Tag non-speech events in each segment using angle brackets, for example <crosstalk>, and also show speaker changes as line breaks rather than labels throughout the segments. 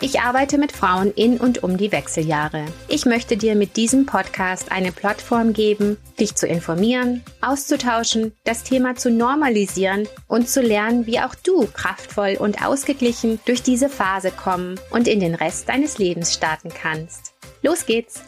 Ich arbeite mit Frauen in und um die Wechseljahre. Ich möchte dir mit diesem Podcast eine Plattform geben, dich zu informieren, auszutauschen, das Thema zu normalisieren und zu lernen, wie auch du kraftvoll und ausgeglichen durch diese Phase kommen und in den Rest deines Lebens starten kannst. Los geht's!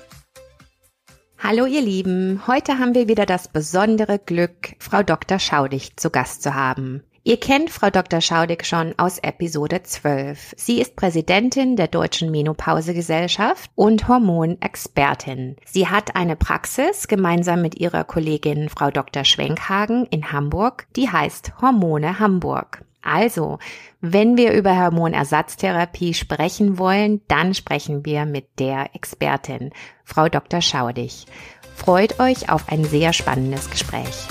Hallo ihr Lieben, heute haben wir wieder das besondere Glück, Frau Dr. Schaudig zu Gast zu haben. Ihr kennt Frau Dr. Schaudig schon aus Episode 12. Sie ist Präsidentin der Deutschen Menopausegesellschaft und Hormonexpertin. Sie hat eine Praxis gemeinsam mit ihrer Kollegin Frau Dr. Schwenkhagen in Hamburg, die heißt Hormone Hamburg. Also, wenn wir über Hormonersatztherapie sprechen wollen, dann sprechen wir mit der Expertin, Frau Dr. Schaudig. Freut euch auf ein sehr spannendes Gespräch.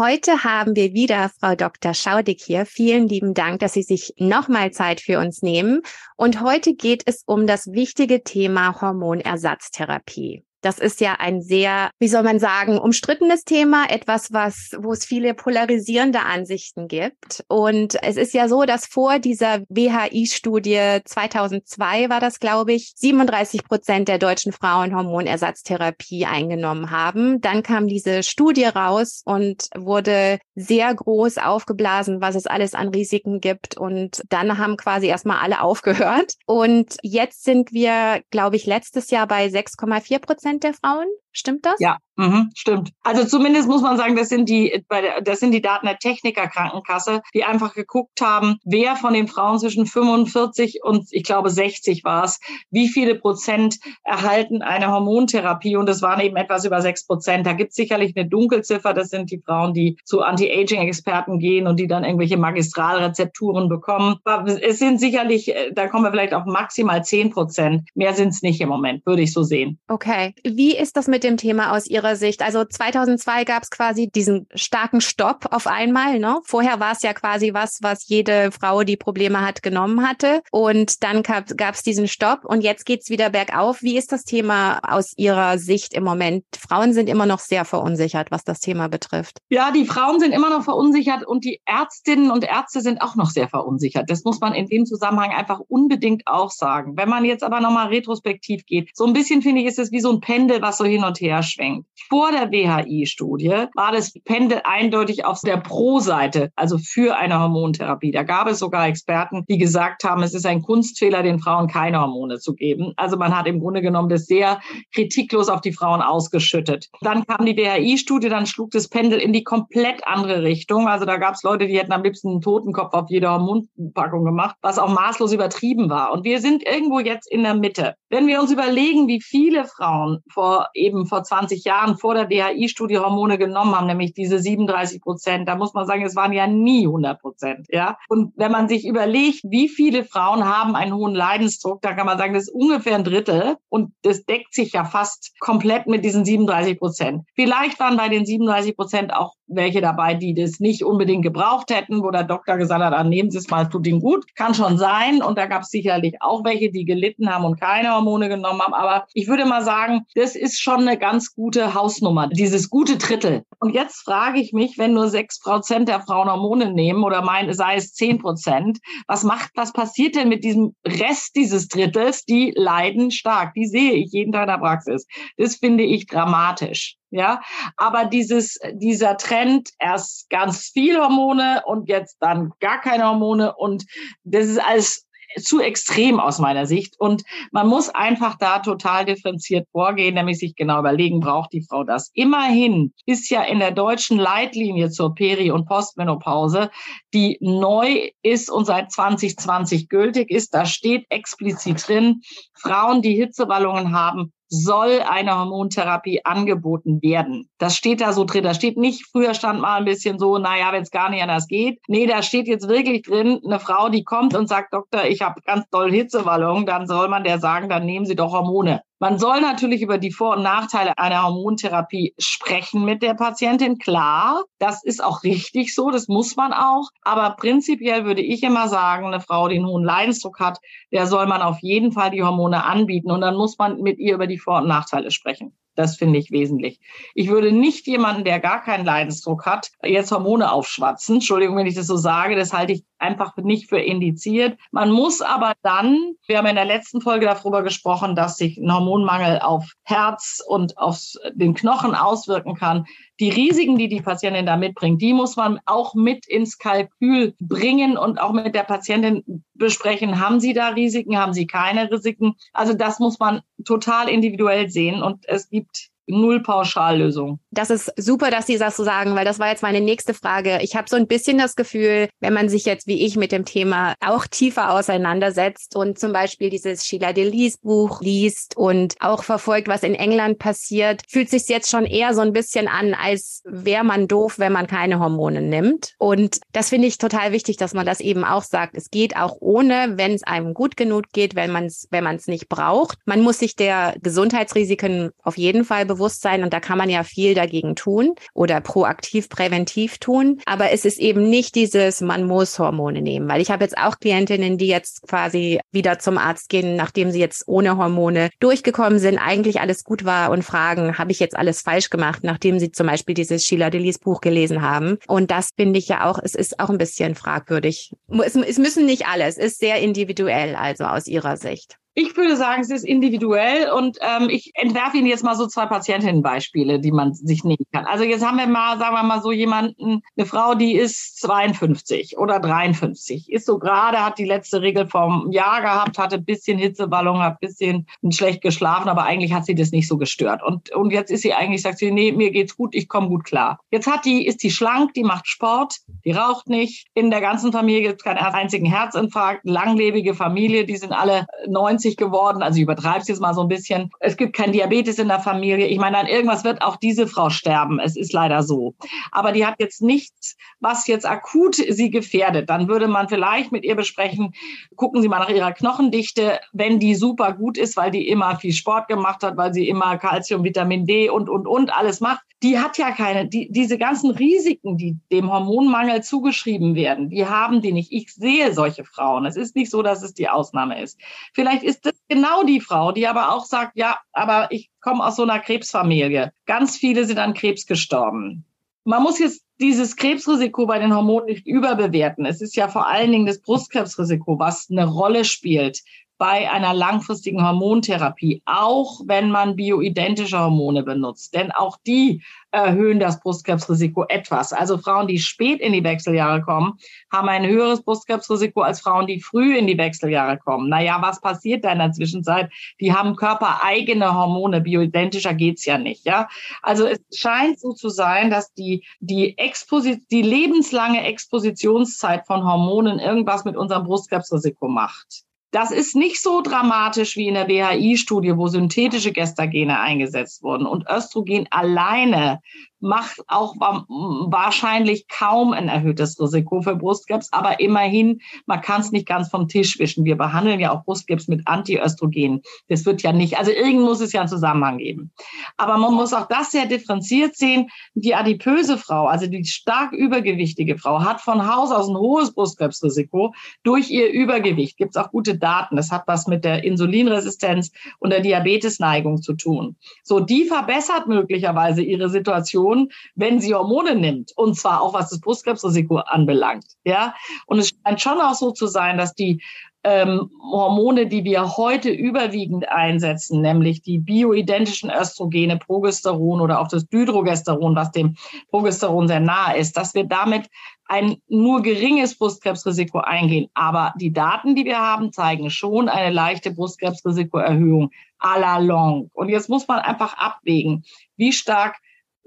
Heute haben wir wieder Frau Dr. Schaudig hier. Vielen lieben Dank, dass Sie sich nochmal Zeit für uns nehmen. Und heute geht es um das wichtige Thema Hormonersatztherapie. Das ist ja ein sehr, wie soll man sagen, umstrittenes Thema, etwas, was, wo es viele polarisierende Ansichten gibt. Und es ist ja so, dass vor dieser WHI-Studie 2002 war das, glaube ich, 37 Prozent der deutschen Frauen Hormonersatztherapie eingenommen haben. Dann kam diese Studie raus und wurde sehr groß aufgeblasen, was es alles an Risiken gibt. Und dann haben quasi erstmal alle aufgehört. Und jetzt sind wir, glaube ich, letztes Jahr bei 6,4 Prozent Prozent der Frauen Stimmt das?
Ja, mhm, stimmt. Also zumindest muss man sagen, das sind die, das sind die Daten der Techniker Krankenkasse, die einfach geguckt haben, wer von den Frauen zwischen 45 und ich glaube 60 war es, wie viele Prozent erhalten eine Hormontherapie und es waren eben etwas über sechs Prozent. Da gibt es sicherlich eine Dunkelziffer. Das sind die Frauen, die zu Anti-Aging-Experten gehen und die dann irgendwelche Magistralrezepturen bekommen. Es sind sicherlich, äh, da kommen wir vielleicht auf maximal zehn Prozent. Mehr sind es nicht im Moment, würde ich so sehen.
Okay. Wie ist das mit dem Thema aus Ihrer Sicht? Also 2002 gab es quasi diesen starken Stopp auf einmal. Ne? Vorher war es ja quasi was, was jede Frau, die Probleme hat, genommen hatte. Und dann gab es diesen Stopp und jetzt geht's wieder bergauf. Wie ist das Thema aus Ihrer Sicht im Moment? Frauen sind immer noch sehr verunsichert, was das Thema betrifft.
Ja, die Frauen sind immer noch verunsichert und die Ärztinnen und Ärzte sind auch noch sehr verunsichert. Das muss man in dem Zusammenhang einfach unbedingt auch sagen. Wenn man jetzt aber nochmal retrospektiv geht, so ein bisschen finde ich, ist es wie so ein Pendel, was so hin und her schwenkt. Vor der WHI-Studie war das Pendel eindeutig auf der Pro-Seite, also für eine Hormontherapie. Da gab es sogar Experten, die gesagt haben, es ist ein Kunstfehler, den Frauen keine Hormone zu geben. Also man hat im Grunde genommen das sehr kritiklos auf die Frauen ausgeschüttet. Dann kam die WHI-Studie, dann schlug das Pendel in die komplett andere Richtung. Also da gab es Leute, die hätten am liebsten einen Totenkopf auf jeder Hormonpackung gemacht, was auch maßlos übertrieben war. Und wir sind irgendwo jetzt in der Mitte. Wenn wir uns überlegen, wie viele Frauen vor eben vor 20 Jahren vor der DHI-Studie Hormone genommen haben, nämlich diese 37 Prozent. Da muss man sagen, es waren ja nie 100 Prozent. Ja? Und wenn man sich überlegt, wie viele Frauen haben einen hohen Leidensdruck, da kann man sagen, das ist ungefähr ein Drittel und das deckt sich ja fast komplett mit diesen 37 Prozent. Vielleicht waren bei den 37 Prozent auch welche dabei, die das nicht unbedingt gebraucht hätten, wo der Doktor gesagt hat, ah, nehmen Sie es mal, tut Ihnen gut. Kann schon sein. Und da gab es sicherlich auch welche, die gelitten haben und keine Hormone genommen haben. Aber ich würde mal sagen, das ist schon eine ganz gute Hausnummer, dieses gute Drittel. Und jetzt frage ich mich, wenn nur sechs Prozent der Frauen Hormone nehmen oder mein, sei es zehn Prozent, was macht, was passiert denn mit diesem Rest dieses Drittels? Die leiden stark. Die sehe ich jeden Tag in der Praxis. Das finde ich dramatisch. Ja, aber dieses, dieser Trend, erst ganz viel Hormone und jetzt dann gar keine Hormone und das ist alles zu extrem aus meiner Sicht. Und man muss einfach da total differenziert vorgehen, nämlich sich genau überlegen, braucht die Frau das? Immerhin ist ja in der deutschen Leitlinie zur Peri- und Postmenopause, die neu ist und seit 2020 gültig ist, da steht explizit drin, Frauen, die Hitzewallungen haben, soll eine Hormontherapie angeboten werden. Das steht da so drin. Da steht nicht, früher stand mal ein bisschen so, naja, wenn es gar nicht anders geht. Nee, da steht jetzt wirklich drin, eine Frau, die kommt und sagt, Doktor, ich habe ganz doll Hitzewallung, dann soll man der sagen, dann nehmen Sie doch Hormone. Man soll natürlich über die Vor- und Nachteile einer Hormontherapie sprechen mit der Patientin. Klar, das ist auch richtig so, das muss man auch. Aber prinzipiell würde ich immer sagen, eine Frau, die einen hohen Leidensdruck hat, der soll man auf jeden Fall die Hormone anbieten. Und dann muss man mit ihr über die Vor- und Nachteile sprechen. Das finde ich wesentlich. Ich würde nicht jemanden, der gar keinen Leidensdruck hat, jetzt Hormone aufschwatzen. Entschuldigung, wenn ich das so sage. Das halte ich einfach nicht für indiziert. Man muss aber dann, wir haben in der letzten Folge darüber gesprochen, dass sich ein Hormonmangel auf Herz und auf den Knochen auswirken kann. Die Risiken, die die Patientin da mitbringt, die muss man auch mit ins Kalkül bringen und auch mit der Patientin besprechen. Haben Sie da Risiken? Haben Sie keine Risiken? Also das muss man total individuell sehen und es gibt null Pauschallösung.
Das ist super, dass Sie das so sagen, weil das war jetzt meine nächste Frage. Ich habe so ein bisschen das Gefühl, wenn man sich jetzt wie ich mit dem Thema auch tiefer auseinandersetzt und zum Beispiel dieses Sheila Delis Buch liest und auch verfolgt, was in England passiert, fühlt sich jetzt schon eher so ein bisschen an, als wäre man doof, wenn man keine Hormone nimmt. Und das finde ich total wichtig, dass man das eben auch sagt. Es geht auch ohne, wenn es einem gut genug geht, wenn man es wenn nicht braucht. Man muss sich der Gesundheitsrisiken auf jeden Fall bewusst Bewusstsein und da kann man ja viel dagegen tun oder proaktiv, präventiv tun. Aber es ist eben nicht dieses, man muss Hormone nehmen, weil ich habe jetzt auch Klientinnen, die jetzt quasi wieder zum Arzt gehen, nachdem sie jetzt ohne Hormone durchgekommen sind, eigentlich alles gut war und fragen, habe ich jetzt alles falsch gemacht, nachdem sie zum Beispiel dieses Sheila Delis Buch gelesen haben. Und das finde ich ja auch, es ist auch ein bisschen fragwürdig. Es, es müssen nicht alle, es ist sehr individuell, also aus ihrer Sicht.
Ich würde sagen, es ist individuell und ähm, ich entwerfe Ihnen jetzt mal so zwei Patientinnenbeispiele, die man sich nehmen kann. Also jetzt haben wir mal, sagen wir mal so jemanden, eine Frau, die ist 52 oder 53, ist so gerade, hat die letzte Regel vom Jahr gehabt, hatte ein bisschen Hitzewallung, hat ein bisschen schlecht geschlafen, aber eigentlich hat sie das nicht so gestört. Und, und jetzt ist sie eigentlich, sagt sie, nee, mir geht's gut, ich komme gut klar. Jetzt hat die, ist die schlank, die macht Sport, die raucht nicht. In der ganzen Familie gibt es keinen einzigen Herzinfarkt, langlebige Familie, die sind alle 90 90 geworden. Also ich übertreibe es jetzt mal so ein bisschen. Es gibt kein Diabetes in der Familie. Ich meine, an irgendwas wird auch diese Frau sterben. Es ist leider so. Aber die hat jetzt nichts, was jetzt akut sie gefährdet. Dann würde man vielleicht mit ihr besprechen, gucken Sie mal nach ihrer Knochendichte, wenn die super gut ist, weil die immer viel Sport gemacht hat, weil sie immer Kalzium, Vitamin D und, und, und alles macht. Die hat ja keine, die, diese ganzen Risiken, die dem Hormonmangel zugeschrieben werden, die haben die nicht. Ich sehe solche Frauen. Es ist nicht so, dass es die Ausnahme ist. Vielleicht ist das genau die Frau, die aber auch sagt, ja, aber ich komme aus so einer Krebsfamilie. Ganz viele sind an Krebs gestorben. Man muss jetzt dieses Krebsrisiko bei den Hormonen nicht überbewerten. Es ist ja vor allen Dingen das Brustkrebsrisiko, was eine Rolle spielt bei einer langfristigen Hormontherapie, auch wenn man bioidentische Hormone benutzt. Denn auch die erhöhen das Brustkrebsrisiko etwas. Also Frauen, die spät in die Wechseljahre kommen, haben ein höheres Brustkrebsrisiko als Frauen, die früh in die Wechseljahre kommen. Naja, was passiert da in der Zwischenzeit? Die haben körpereigene Hormone. Bioidentischer geht's ja nicht. Ja, also es scheint so zu sein, dass die die Exposi die lebenslange Expositionszeit von Hormonen irgendwas mit unserem Brustkrebsrisiko macht. Das ist nicht so dramatisch wie in der BHI-Studie, wo synthetische Gestagene eingesetzt wurden. Und Östrogen alleine macht auch wahrscheinlich kaum ein erhöhtes Risiko für Brustkrebs, aber immerhin, man kann es nicht ganz vom Tisch wischen. Wir behandeln ja auch Brustkrebs mit Antiöstrogen. Das wird ja nicht, also irgendwo muss es ja einen Zusammenhang geben. Aber man muss auch das sehr differenziert sehen. Die adipöse Frau, also die stark übergewichtige Frau, hat von Haus aus ein hohes Brustkrebsrisiko durch ihr Übergewicht. Gibt es auch gute Daten. Das hat was mit der Insulinresistenz und der Diabetesneigung zu tun. So, die verbessert möglicherweise ihre Situation Situation, wenn sie Hormone nimmt. Und zwar auch was das Brustkrebsrisiko anbelangt. Ja. Und es scheint schon auch so zu sein, dass die ähm, Hormone, die wir heute überwiegend einsetzen, nämlich die bioidentischen Östrogene, Progesteron oder auch das Dydrogesteron, was dem Progesteron sehr nahe ist, dass wir damit ein nur geringes Brustkrebsrisiko eingehen. Aber die Daten, die wir haben, zeigen schon eine leichte Brustkrebsrisikoerhöhung à la longue. Und jetzt muss man einfach abwägen, wie stark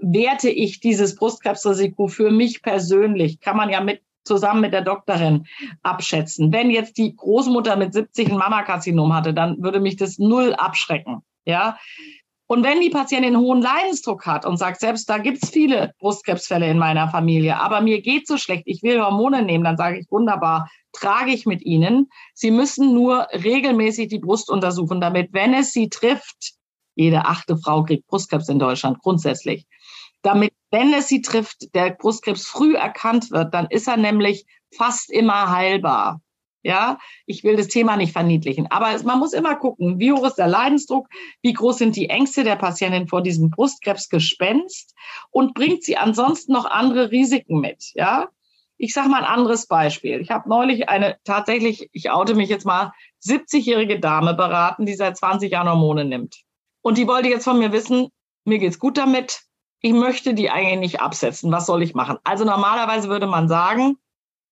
werte ich dieses Brustkrebsrisiko für mich persönlich? Kann man ja mit zusammen mit der Doktorin abschätzen. Wenn jetzt die Großmutter mit 70 ein Mammakarzinom hatte, dann würde mich das null abschrecken. Ja. Und wenn die Patientin hohen Leidensdruck hat und sagt, selbst da gibt's viele Brustkrebsfälle in meiner Familie, aber mir geht so schlecht, ich will Hormone nehmen, dann sage ich wunderbar, trage ich mit Ihnen. Sie müssen nur regelmäßig die Brust untersuchen, damit, wenn es Sie trifft, Jede achte Frau kriegt Brustkrebs in Deutschland grundsätzlich. Damit, wenn es sie trifft, der Brustkrebs früh erkannt wird, dann ist er nämlich fast immer heilbar. Ja, ich will das Thema nicht verniedlichen, aber man muss immer gucken, wie hoch ist der Leidensdruck, wie groß sind die Ängste der Patientin vor diesem Brustkrebsgespenst und bringt sie ansonsten noch andere Risiken mit. Ja, ich sage mal ein anderes Beispiel. Ich habe neulich eine tatsächlich, ich oute mich jetzt mal, 70-jährige Dame beraten, die seit 20 Jahren Hormone nimmt. Und die wollte jetzt von mir wissen, mir geht's gut damit. Ich möchte die eigentlich nicht absetzen. Was soll ich machen? Also normalerweise würde man sagen,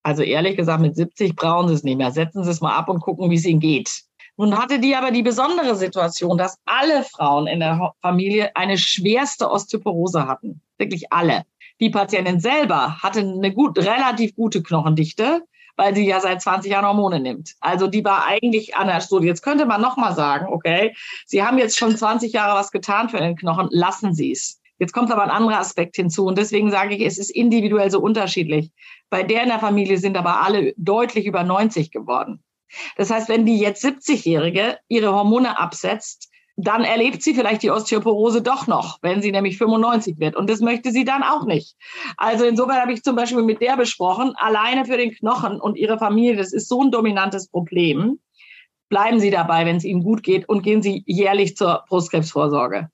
also ehrlich gesagt, mit 70 brauchen Sie es nicht mehr. Setzen Sie es mal ab und gucken, wie es Ihnen geht. Nun hatte die aber die besondere Situation, dass alle Frauen in der Familie eine schwerste Osteoporose hatten. Wirklich alle. Die Patientin selber hatte eine gut, relativ gute Knochendichte, weil sie ja seit 20 Jahren Hormone nimmt. Also die war eigentlich an der Studie. Jetzt könnte man nochmal sagen, okay, Sie haben jetzt schon 20 Jahre was getan für den Knochen, lassen Sie es. Jetzt kommt aber ein anderer Aspekt hinzu und deswegen sage ich, es ist individuell so unterschiedlich. Bei der in der Familie sind aber alle deutlich über 90 geworden. Das heißt, wenn die jetzt 70-Jährige ihre Hormone absetzt, dann erlebt sie vielleicht die Osteoporose doch noch, wenn sie nämlich 95 wird. Und das möchte sie dann auch nicht. Also insofern habe ich zum Beispiel mit der besprochen, alleine für den Knochen und ihre Familie, das ist so ein dominantes Problem. Bleiben Sie dabei, wenn es Ihnen gut geht und gehen Sie jährlich zur Brustkrebsvorsorge.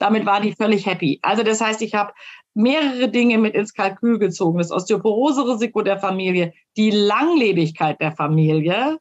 Damit war die völlig happy. Also das heißt, ich habe mehrere Dinge mit ins Kalkül gezogen. Das Osteoporose-Risiko der Familie, die Langlebigkeit der Familie.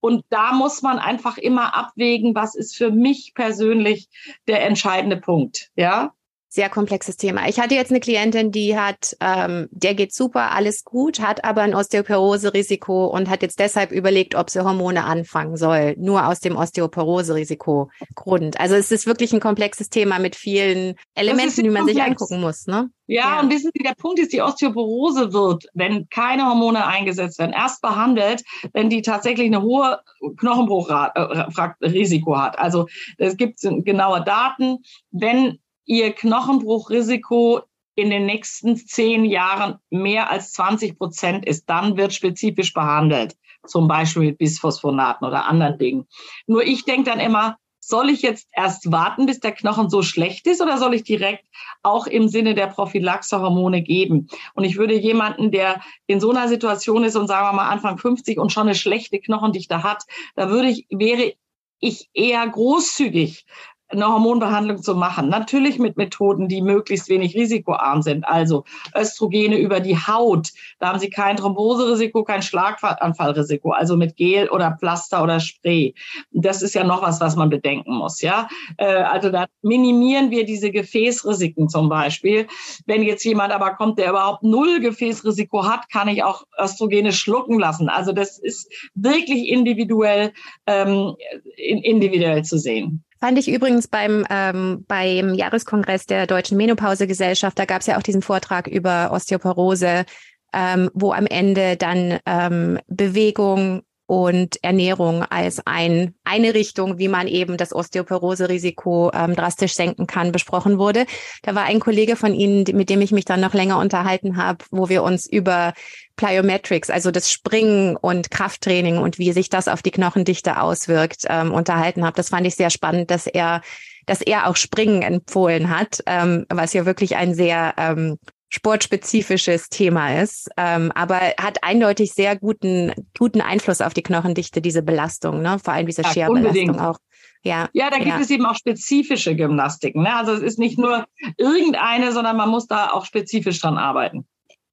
Und da muss man einfach immer abwägen, was ist für mich persönlich der entscheidende Punkt. Ja,
sehr komplexes Thema. Ich hatte jetzt eine Klientin, die hat, ähm, der geht super, alles gut, hat aber ein Osteoporose-Risiko und hat jetzt deshalb überlegt, ob sie Hormone anfangen soll, nur aus dem Osteoporose-Risiko-Grund. Also es ist wirklich ein komplexes Thema mit vielen Elementen, die man sich angucken muss. Ne?
Ja, ja, und wissen Sie, der Punkt ist, die Osteoporose wird, wenn keine Hormone eingesetzt werden, erst behandelt, wenn die tatsächlich eine hohe Knochenbruchrisiko hat. Also es gibt genaue Daten, wenn ihr Knochenbruchrisiko in den nächsten zehn Jahren mehr als 20 Prozent ist, dann wird spezifisch behandelt, zum Beispiel mit Bisphosphonaten oder anderen Dingen. Nur ich denke dann immer, soll ich jetzt erst warten, bis der Knochen so schlecht ist oder soll ich direkt auch im Sinne der Prophylaxe Hormone geben? Und ich würde jemanden, der in so einer Situation ist und sagen wir mal Anfang 50 und schon eine schlechte Knochendichte hat, da würde ich, wäre ich eher großzügig eine Hormonbehandlung zu machen. Natürlich mit Methoden, die möglichst wenig risikoarm sind. Also Östrogene über die Haut. Da haben Sie kein Thromboserisiko, kein Schlaganfallrisiko. Also mit Gel oder Pflaster oder Spray. Das ist ja noch was, was man bedenken muss. Ja, äh, also da minimieren wir diese Gefäßrisiken zum Beispiel. Wenn jetzt jemand aber kommt, der überhaupt null Gefäßrisiko hat, kann ich auch Östrogene schlucken lassen. Also das ist wirklich individuell, ähm, individuell zu sehen.
Fand ich übrigens beim, ähm, beim Jahreskongress der Deutschen Menopausegesellschaft, da gab es ja auch diesen Vortrag über Osteoporose, ähm, wo am Ende dann ähm, Bewegung und Ernährung als ein, eine Richtung, wie man eben das Osteoporose-Risiko ähm, drastisch senken kann, besprochen wurde. Da war ein Kollege von Ihnen, mit dem ich mich dann noch länger unterhalten habe, wo wir uns über Plyometrics, also das Springen und Krafttraining und wie sich das auf die Knochendichte auswirkt, ähm, unterhalten habe. Das fand ich sehr spannend, dass er dass er auch Springen empfohlen hat, ähm, was ja wirklich ein sehr ähm, sportspezifisches Thema ist, ähm, aber hat eindeutig sehr guten guten Einfluss auf die Knochendichte diese Belastung, ne? Vor allem diese ja, Scherbelastung auch.
Ja, ja, da gibt ja. es eben auch spezifische Gymnastiken. Ne? Also es ist nicht nur irgendeine, sondern man muss da auch spezifisch dran arbeiten.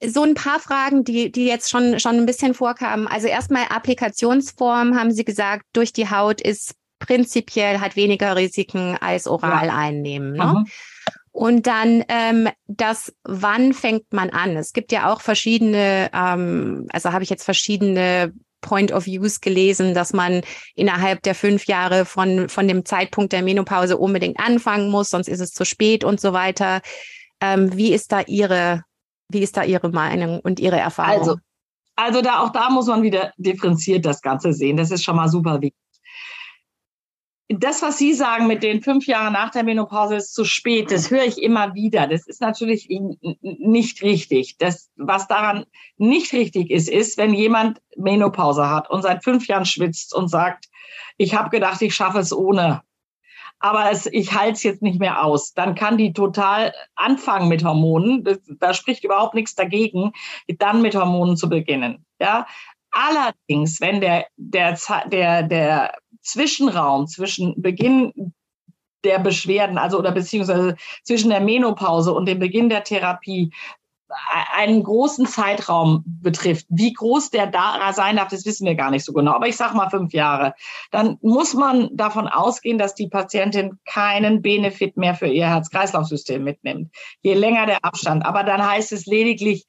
So ein paar Fragen, die, die jetzt schon, schon ein bisschen vorkamen. Also erstmal Applikationsform, haben Sie gesagt, durch die Haut ist prinzipiell hat weniger Risiken als oral ja. einnehmen. Ne? Mhm. Und dann ähm, das, wann fängt man an? Es gibt ja auch verschiedene, ähm, also habe ich jetzt verschiedene Point of Views gelesen, dass man innerhalb der fünf Jahre von, von dem Zeitpunkt der Menopause unbedingt anfangen muss, sonst ist es zu spät und so weiter. Ähm, wie ist da Ihre, wie ist da Ihre Meinung und Ihre Erfahrung?
Also, also da, auch da muss man wieder differenziert das Ganze sehen. Das ist schon mal super wichtig das, was Sie sagen mit den fünf Jahren nach der Menopause ist zu spät, das höre ich immer wieder. Das ist natürlich nicht richtig. Das, was daran nicht richtig ist, ist, wenn jemand Menopause hat und seit fünf Jahren schwitzt und sagt, ich habe gedacht, ich schaffe es ohne. aber es, ich halte es jetzt nicht mehr aus. Dann kann die total anfangen mit Hormonen. Das, da spricht überhaupt nichts dagegen, dann mit Hormonen zu beginnen. Ja, allerdings, wenn der der der der Zwischenraum zwischen Beginn der Beschwerden, also oder beziehungsweise zwischen der Menopause und dem Beginn der Therapie einen großen Zeitraum betrifft, wie groß der da sein darf, das wissen wir gar nicht so genau. Aber ich sage mal fünf Jahre. Dann muss man davon ausgehen, dass die Patientin keinen Benefit mehr für ihr Herz-Kreislauf-System mitnimmt. Je länger der Abstand. Aber dann heißt es lediglich,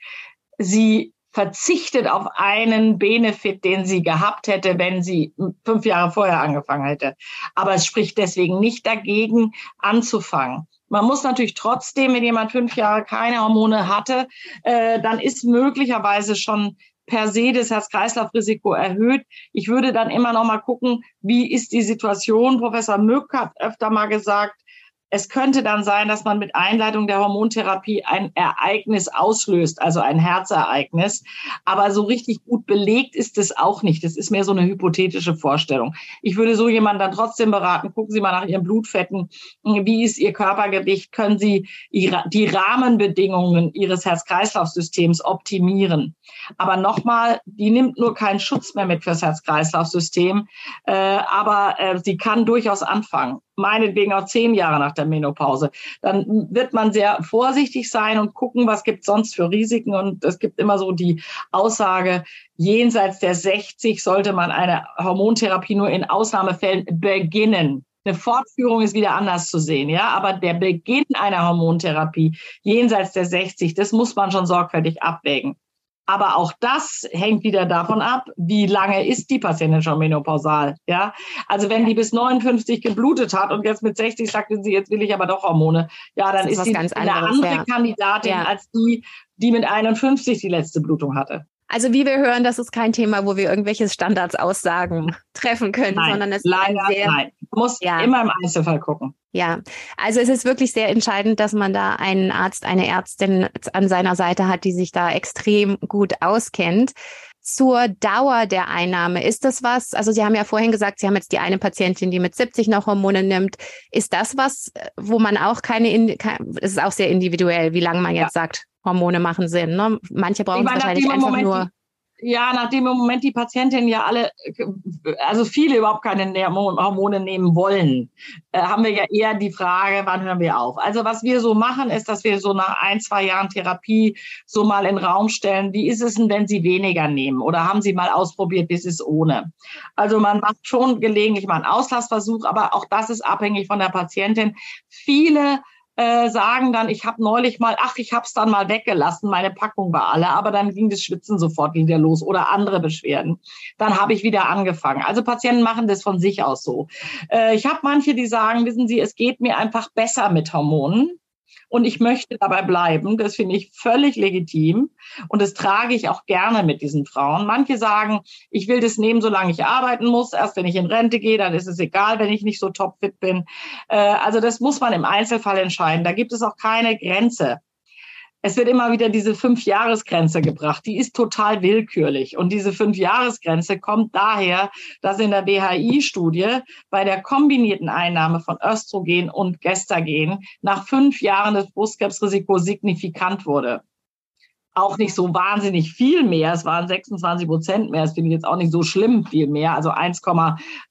sie verzichtet auf einen Benefit, den sie gehabt hätte, wenn sie fünf Jahre vorher angefangen hätte. Aber es spricht deswegen nicht dagegen, anzufangen. Man muss natürlich trotzdem, wenn jemand fünf Jahre keine Hormone hatte, äh, dann ist möglicherweise schon per se das Herz-Kreislauf-Risiko erhöht. Ich würde dann immer noch mal gucken, wie ist die Situation. Professor Mück hat öfter mal gesagt, es könnte dann sein, dass man mit Einleitung der Hormontherapie ein Ereignis auslöst, also ein Herzereignis. Aber so richtig gut belegt ist es auch nicht. Das ist mehr so eine hypothetische Vorstellung. Ich würde so jemanden dann trotzdem beraten, gucken Sie mal nach Ihren Blutfetten. Wie ist Ihr Körpergewicht? Können Sie die Rahmenbedingungen Ihres Herz-Kreislauf-Systems optimieren? Aber nochmal, die nimmt nur keinen Schutz mehr mit fürs Herz-Kreislauf-System. Äh, aber äh, sie kann durchaus anfangen meinetwegen auch zehn Jahre nach der Menopause. Dann wird man sehr vorsichtig sein und gucken, was gibt sonst für Risiken. Und es gibt immer so die Aussage, jenseits der 60 sollte man eine Hormontherapie nur in Ausnahmefällen beginnen. Eine Fortführung ist wieder anders zu sehen, ja, aber der Beginn einer Hormontherapie jenseits der 60, das muss man schon sorgfältig abwägen. Aber auch das hängt wieder davon ab, wie lange ist die Patientin schon menopausal. Ja, also wenn die bis 59 geblutet hat und jetzt mit 60 sagt sie, jetzt will ich aber doch Hormone, ja, dann ist, ist sie eine andere ja. Kandidatin als die, die mit 51 die letzte Blutung hatte.
Also wie wir hören, das ist kein Thema, wo wir irgendwelche Standardsaussagen treffen können,
nein,
sondern es
leider ist sehr, nein. Muss ja. immer im Einzelfall gucken.
Ja, also es ist wirklich sehr entscheidend, dass man da einen Arzt, eine Ärztin an seiner Seite hat, die sich da extrem gut auskennt. Zur Dauer der Einnahme, ist das was? Also Sie haben ja vorhin gesagt, Sie haben jetzt die eine Patientin, die mit 70 noch Hormone nimmt. Ist das was, wo man auch keine, es ist auch sehr individuell, wie lange man jetzt ja. sagt, Hormone machen Sinn. Ne? Manche brauchen es wahrscheinlich einfach Moment nur.
ja, nachdem im Moment die Patientinnen ja alle, also viele überhaupt keine Hormone nehmen wollen, äh, haben wir ja eher die Frage, wann hören wir auf? Also was wir so machen, ist, dass wir so nach ein, zwei Jahren Therapie so mal in den Raum stellen, wie ist es denn, wenn Sie weniger nehmen? Oder haben Sie mal ausprobiert, wie es ist ohne? Also man macht schon gelegentlich mal einen Auslassversuch, aber auch das ist abhängig von der Patientin. Viele äh, sagen dann, ich habe neulich mal, ach, ich habe es dann mal weggelassen, meine Packung war alle, aber dann ging das Schwitzen sofort wieder los oder andere Beschwerden. Dann habe ich wieder angefangen. Also Patienten machen das von sich aus so. Äh, ich habe manche, die sagen, wissen Sie, es geht mir einfach besser mit Hormonen und ich möchte dabei bleiben. Das finde ich völlig legitim und das trage ich auch gerne mit diesen Frauen. Manche sagen, ich will das nehmen, solange ich arbeiten muss. Erst wenn ich in Rente gehe, dann ist es egal, wenn ich nicht so topfit bin. Äh, also das muss man im Einzelfall entscheiden. Da gibt es auch keine Grenze es wird immer wieder diese Fünf-Jahres-Grenze gebracht. Die ist total willkürlich. Und diese Fünf-Jahres-Grenze kommt daher, dass in der BHI-Studie bei der kombinierten Einnahme von Östrogen und Gestagen nach fünf Jahren das Brustkrebsrisiko signifikant wurde. Auch nicht so wahnsinnig viel mehr. Es waren 26 Prozent mehr. Das finde ich jetzt auch nicht so schlimm viel mehr. Also 1,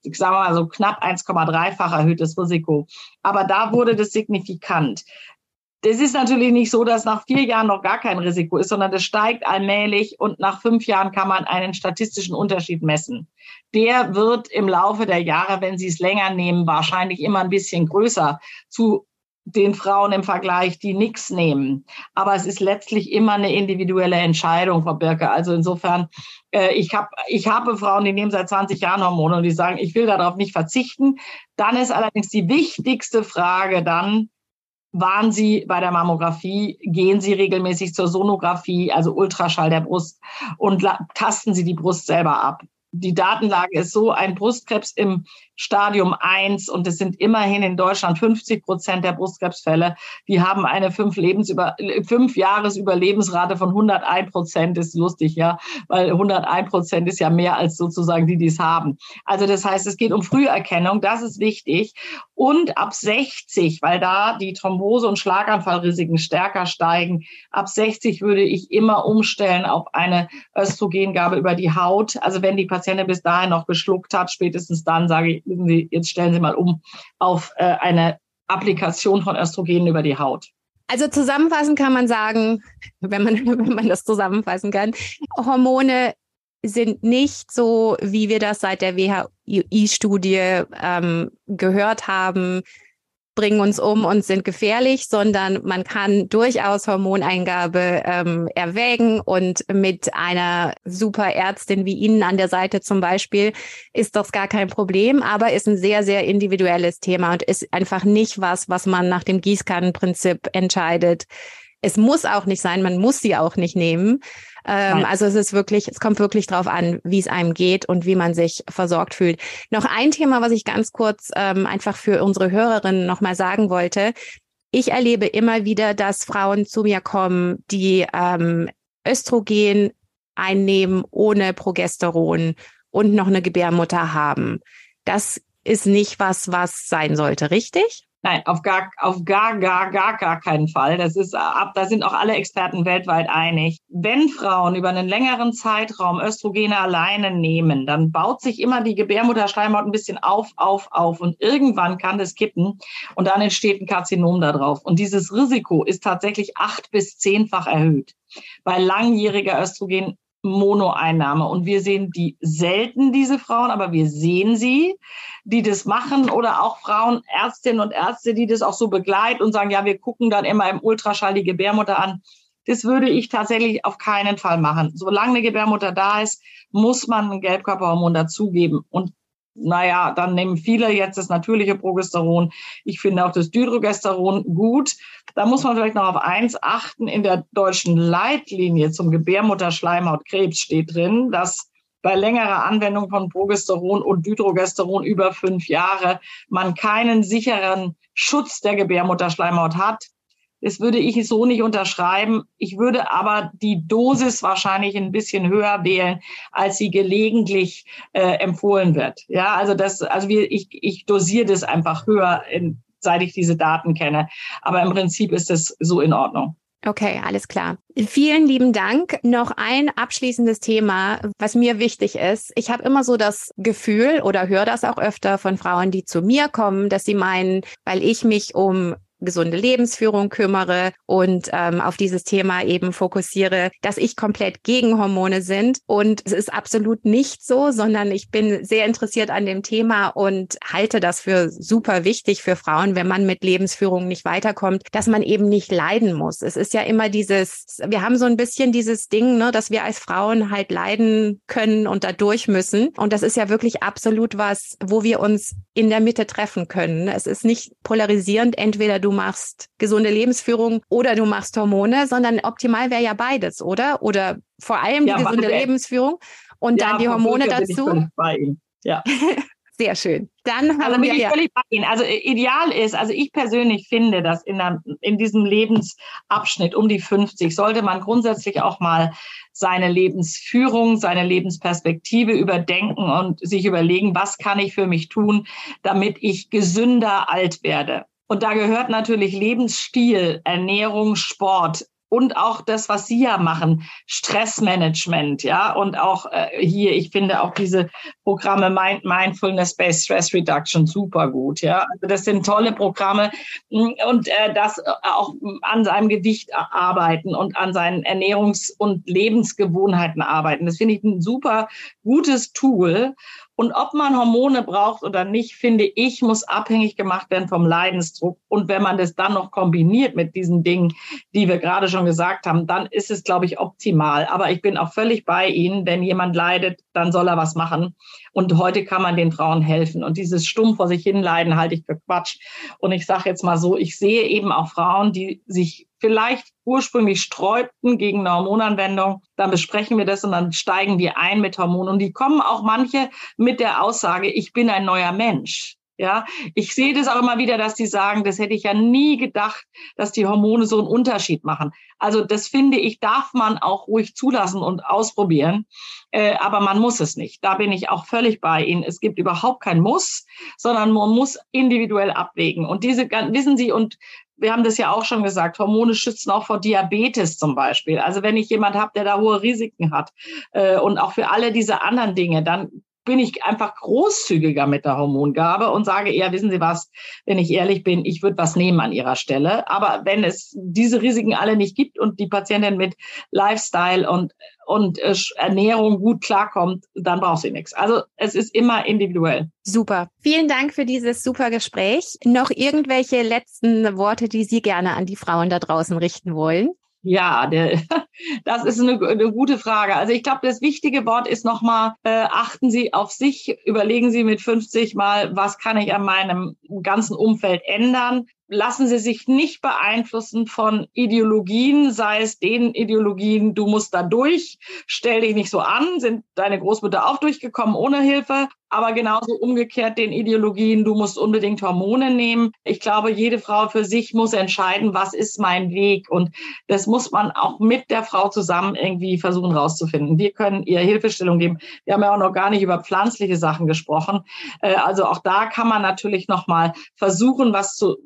ich sage mal so knapp 1,3-fach erhöhtes Risiko. Aber da wurde das signifikant. Das ist natürlich nicht so, dass nach vier Jahren noch gar kein Risiko ist, sondern das steigt allmählich und nach fünf Jahren kann man einen statistischen Unterschied messen. Der wird im Laufe der Jahre, wenn Sie es länger nehmen, wahrscheinlich immer ein bisschen größer zu den Frauen im Vergleich, die nichts nehmen. Aber es ist letztlich immer eine individuelle Entscheidung, Frau Birke. Also insofern, äh, ich habe ich habe Frauen, die nehmen seit 20 Jahren Hormone und die sagen, ich will darauf nicht verzichten. Dann ist allerdings die wichtigste Frage dann, waren Sie bei der Mammographie? Gehen Sie regelmäßig zur Sonographie, also Ultraschall der Brust, und tasten Sie die Brust selber ab? Die Datenlage ist so, ein Brustkrebs im Stadium 1 und es sind immerhin in Deutschland 50 Prozent der Brustkrebsfälle, die haben eine fünf, Lebensüber fünf Jahresüberlebensrate von 101 Prozent. Ist lustig, ja, weil 101 Prozent ist ja mehr als sozusagen die, die es haben. Also das heißt, es geht um Früherkennung, das ist wichtig. Und ab 60, weil da die Thrombose- und Schlaganfallrisiken stärker steigen, ab 60 würde ich immer umstellen auf eine Östrogengabe über die Haut. Also wenn die Patientin bis dahin noch geschluckt hat, spätestens dann sage ich, Sie, jetzt stellen Sie mal um auf äh, eine Applikation von Östrogenen über die Haut.
Also zusammenfassen kann man sagen, <laughs> wenn man, <laughs> wenn man das zusammenfassen kann, Hormone sind nicht so, wie wir das seit der WHI-Studie ähm, gehört haben, bringen uns um und sind gefährlich, sondern man kann durchaus Hormoneingabe ähm, erwägen und mit einer super Ärztin wie Ihnen an der Seite zum Beispiel ist das gar kein Problem, aber ist ein sehr, sehr individuelles Thema und ist einfach nicht was, was man nach dem Gießkannenprinzip entscheidet. Es muss auch nicht sein, man muss sie auch nicht nehmen. Ähm, also es ist wirklich, es kommt wirklich drauf an, wie es einem geht und wie man sich versorgt fühlt. Noch ein Thema, was ich ganz kurz ähm, einfach für unsere Hörerinnen nochmal sagen wollte. Ich erlebe immer wieder, dass Frauen zu mir kommen, die ähm, Östrogen einnehmen ohne Progesteron und noch eine Gebärmutter haben. Das ist nicht was, was sein sollte, richtig?
Nein, auf gar, auf gar, gar, gar, gar keinen Fall. Das ist ab, da sind auch alle Experten weltweit einig. Wenn Frauen über einen längeren Zeitraum Östrogene alleine nehmen, dann baut sich immer die Gebärmutterschleimhaut ein bisschen auf, auf, auf und irgendwann kann das kippen und dann entsteht ein Karzinom da drauf. Und dieses Risiko ist tatsächlich acht bis zehnfach erhöht bei langjähriger Östrogen Monoeinnahme. Und wir sehen die selten, diese Frauen, aber wir sehen sie, die das machen oder auch Frauen, Ärztinnen und Ärzte, die das auch so begleiten und sagen, ja, wir gucken dann immer im Ultraschall die Gebärmutter an. Das würde ich tatsächlich auf keinen Fall machen. Solange eine Gebärmutter da ist, muss man ein Gelbkörperhormon dazugeben. Und naja, dann nehmen viele jetzt das natürliche Progesteron. Ich finde auch das Dydrogesteron gut. Da muss man vielleicht noch auf eins achten. In der deutschen Leitlinie zum Gebärmutterschleimhautkrebs steht drin, dass bei längerer Anwendung von Progesteron und Dydrogesteron über fünf Jahre man keinen sicheren Schutz der Gebärmutterschleimhaut hat. Das würde ich so nicht unterschreiben. Ich würde aber die Dosis wahrscheinlich ein bisschen höher wählen, als sie gelegentlich äh, empfohlen wird. Ja, also das, also wir, ich, ich dosiere das einfach höher, in, seit ich diese Daten kenne. Aber im Prinzip ist es so in Ordnung.
Okay, alles klar. Vielen lieben Dank. Noch ein abschließendes Thema, was mir wichtig ist. Ich habe immer so das Gefühl oder höre das auch öfter von Frauen, die zu mir kommen, dass sie meinen, weil ich mich um gesunde Lebensführung kümmere und ähm, auf dieses Thema eben fokussiere, dass ich komplett gegen Hormone sind. Und es ist absolut nicht so, sondern ich bin sehr interessiert an dem Thema und halte das für super wichtig für Frauen, wenn man mit Lebensführung nicht weiterkommt, dass man eben nicht leiden muss. Es ist ja immer dieses, wir haben so ein bisschen dieses Ding, ne, dass wir als Frauen halt leiden können und da durch müssen. Und das ist ja wirklich absolut was, wo wir uns in der Mitte treffen können. Es ist nicht polarisierend, entweder du machst gesunde Lebensführung oder du machst Hormone, sondern optimal wäre ja beides, oder? Oder vor allem ja, die gesunde Lebensführung und ja, dann die Hormone dazu. Ja. <laughs> Sehr schön. Dann haben
also
wir
ja. völlig bei Ihnen. Also äh, ideal ist, also ich persönlich finde, dass in, einer, in diesem Lebensabschnitt um die 50 sollte man grundsätzlich auch mal seine Lebensführung, seine Lebensperspektive überdenken und sich überlegen, was kann ich für mich tun, damit ich gesünder alt werde. Und da gehört natürlich Lebensstil, Ernährung, Sport und auch das, was Sie ja machen, Stressmanagement, ja, und auch äh, hier, ich finde auch diese Programme Mind Mindfulness-Based Stress Reduction super gut, ja. Also das sind tolle Programme mm, und äh, das äh, auch an seinem Gewicht arbeiten und an seinen Ernährungs- und Lebensgewohnheiten arbeiten. Das finde ich ein super gutes Tool. Und ob man Hormone braucht oder nicht, finde ich, muss abhängig gemacht werden vom Leidensdruck. Und wenn man das dann noch kombiniert mit diesen Dingen, die wir gerade schon gesagt haben, dann ist es, glaube ich, optimal. Aber ich bin auch völlig bei Ihnen. Wenn jemand leidet, dann soll er was machen. Und heute kann man den Frauen helfen. Und dieses stumm vor sich hinleiden halte ich für Quatsch. Und ich sage jetzt mal so, ich sehe eben auch Frauen, die sich vielleicht ursprünglich sträubten gegen eine Hormonanwendung, dann besprechen wir das und dann steigen die ein mit Hormonen. Und die kommen auch manche mit der Aussage, ich bin ein neuer Mensch. Ja, ich sehe das auch immer wieder, dass die sagen, das hätte ich ja nie gedacht, dass die Hormone so einen Unterschied machen. Also das finde ich, darf man auch ruhig zulassen und ausprobieren, äh, aber man muss es nicht. Da bin ich auch völlig bei Ihnen. Es gibt überhaupt kein Muss, sondern man muss individuell abwägen. Und diese, wissen Sie, und wir haben das ja auch schon gesagt, Hormone schützen auch vor Diabetes zum Beispiel. Also wenn ich jemand habe, der da hohe Risiken hat äh, und auch für alle diese anderen Dinge, dann bin ich einfach großzügiger mit der Hormongabe und sage eher, wissen Sie was, wenn ich ehrlich bin, ich würde was nehmen an Ihrer Stelle. Aber wenn es diese Risiken alle nicht gibt und die Patientin mit Lifestyle und, und äh, Ernährung gut klarkommt, dann braucht sie nichts. Also es ist immer individuell.
Super. Vielen Dank für dieses super Gespräch. Noch irgendwelche letzten Worte, die Sie gerne an die Frauen da draußen richten wollen?
Ja, der, <laughs> das ist eine, eine, gute Frage. Also ich glaube, das wichtige Wort ist nochmal, äh, achten Sie auf sich, überlegen Sie mit 50 mal, was kann ich an meinem ganzen Umfeld ändern lassen Sie sich nicht beeinflussen von Ideologien, sei es den Ideologien, du musst da durch, stell dich nicht so an, sind deine Großmutter auch durchgekommen ohne Hilfe, aber genauso umgekehrt den Ideologien, du musst unbedingt Hormone nehmen. Ich glaube, jede Frau für sich muss entscheiden, was ist mein Weg und das muss man auch mit der Frau zusammen irgendwie versuchen rauszufinden. Wir können ihr Hilfestellung geben. Wir haben ja auch noch gar nicht über pflanzliche Sachen gesprochen. Äh, also auch da kann man natürlich noch mal versuchen, was zu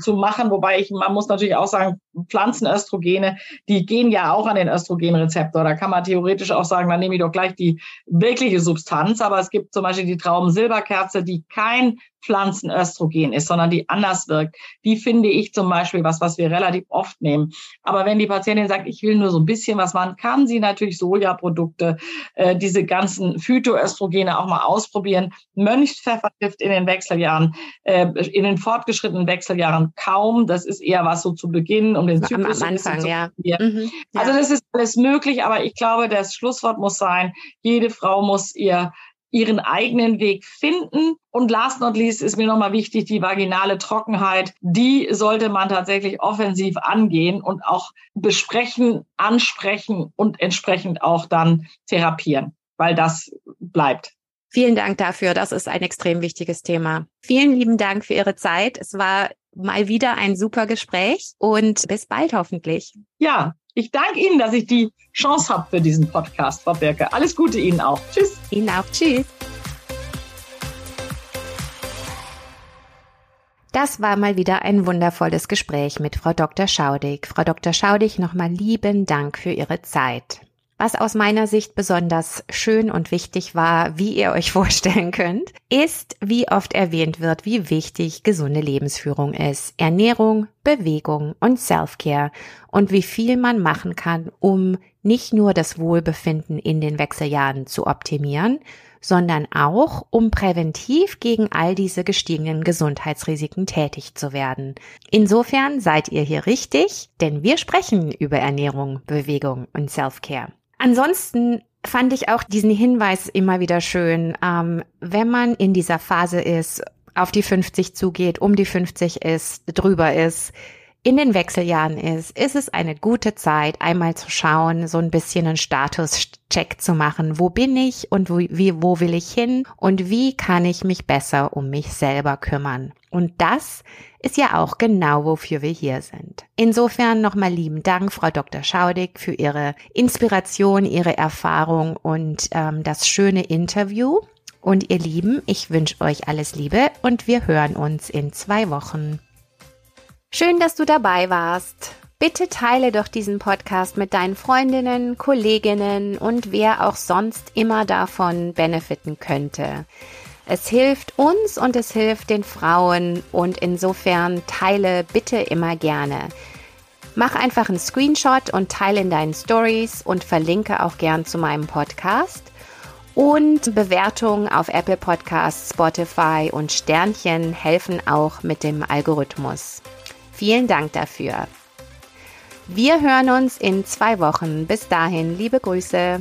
zu machen, wobei ich, man muss natürlich auch sagen, Pflanzenöstrogene, die gehen ja auch an den Östrogenrezeptor. Da kann man theoretisch auch sagen, dann nehme ich doch gleich die wirkliche Substanz. Aber es gibt zum Beispiel die Traubensilberkerze, die kein Pflanzenöstrogen ist, sondern die anders wirkt. Die finde ich zum Beispiel was, was wir relativ oft nehmen. Aber wenn die Patientin sagt, ich will nur so ein bisschen was machen, kann sie natürlich Sojaprodukte, äh, diese ganzen Phytoöstrogene auch mal ausprobieren. Mönchspfeffer hilft in den Wechseljahren, äh, in den fortgeschrittenen Wechseljahren kaum. Das ist eher was so zu Beginn, um den Zyklus
am, am Anfang, ja. Mhm,
ja. Also das ist alles möglich, aber ich glaube, das Schlusswort muss sein, jede Frau muss ihr ihren eigenen Weg finden. Und last not least ist mir nochmal wichtig, die vaginale Trockenheit, die sollte man tatsächlich offensiv angehen und auch besprechen, ansprechen und entsprechend auch dann therapieren, weil das bleibt.
Vielen Dank dafür. Das ist ein extrem wichtiges Thema. Vielen lieben Dank für Ihre Zeit. Es war mal wieder ein super Gespräch und bis bald hoffentlich.
Ja, ich danke Ihnen, dass ich die Chance habe für diesen Podcast, Frau Birke. Alles Gute Ihnen auch. Tschüss.
Ihnen auch. Tschüss. Das war mal wieder ein wundervolles Gespräch mit Frau Dr. Schaudig. Frau Dr. Schaudig, nochmal lieben Dank für Ihre Zeit. Was aus meiner Sicht besonders schön und wichtig war, wie ihr euch <laughs> vorstellen könnt, ist, wie oft erwähnt wird, wie wichtig gesunde Lebensführung ist. Ernährung, Bewegung und Self-Care und wie viel man machen kann, um nicht nur das Wohlbefinden in den Wechseljahren zu optimieren, sondern auch, um präventiv gegen all diese gestiegenen Gesundheitsrisiken tätig zu werden. Insofern seid ihr hier richtig, denn wir sprechen über Ernährung, Bewegung und Self-Care. Ansonsten fand ich auch diesen Hinweis immer wieder schön, ähm, wenn man in dieser Phase ist, auf die 50 zugeht, um die 50 ist, drüber ist, in den Wechseljahren ist, ist es eine gute Zeit, einmal zu schauen, so ein bisschen einen Statuscheck zu machen. Wo bin ich und wo, wie, wo will ich hin und wie kann ich mich besser um mich selber kümmern? Und das ist ja auch genau, wofür wir hier sind. Insofern nochmal lieben Dank, Frau Dr. Schaudig, für Ihre Inspiration, Ihre Erfahrung und ähm, das schöne Interview. Und ihr Lieben, ich wünsche euch alles Liebe und wir hören uns in zwei Wochen. Schön, dass du dabei warst. Bitte teile doch diesen Podcast mit deinen Freundinnen, Kolleginnen und wer auch sonst immer davon benefiten könnte. Es hilft uns und es hilft den Frauen und insofern teile bitte immer gerne. Mach einfach einen Screenshot und teile in deinen Stories und verlinke auch gern zu meinem Podcast. Und Bewertungen auf Apple Podcasts, Spotify und Sternchen helfen auch mit dem Algorithmus. Vielen Dank dafür. Wir hören uns in zwei Wochen. Bis dahin, liebe Grüße.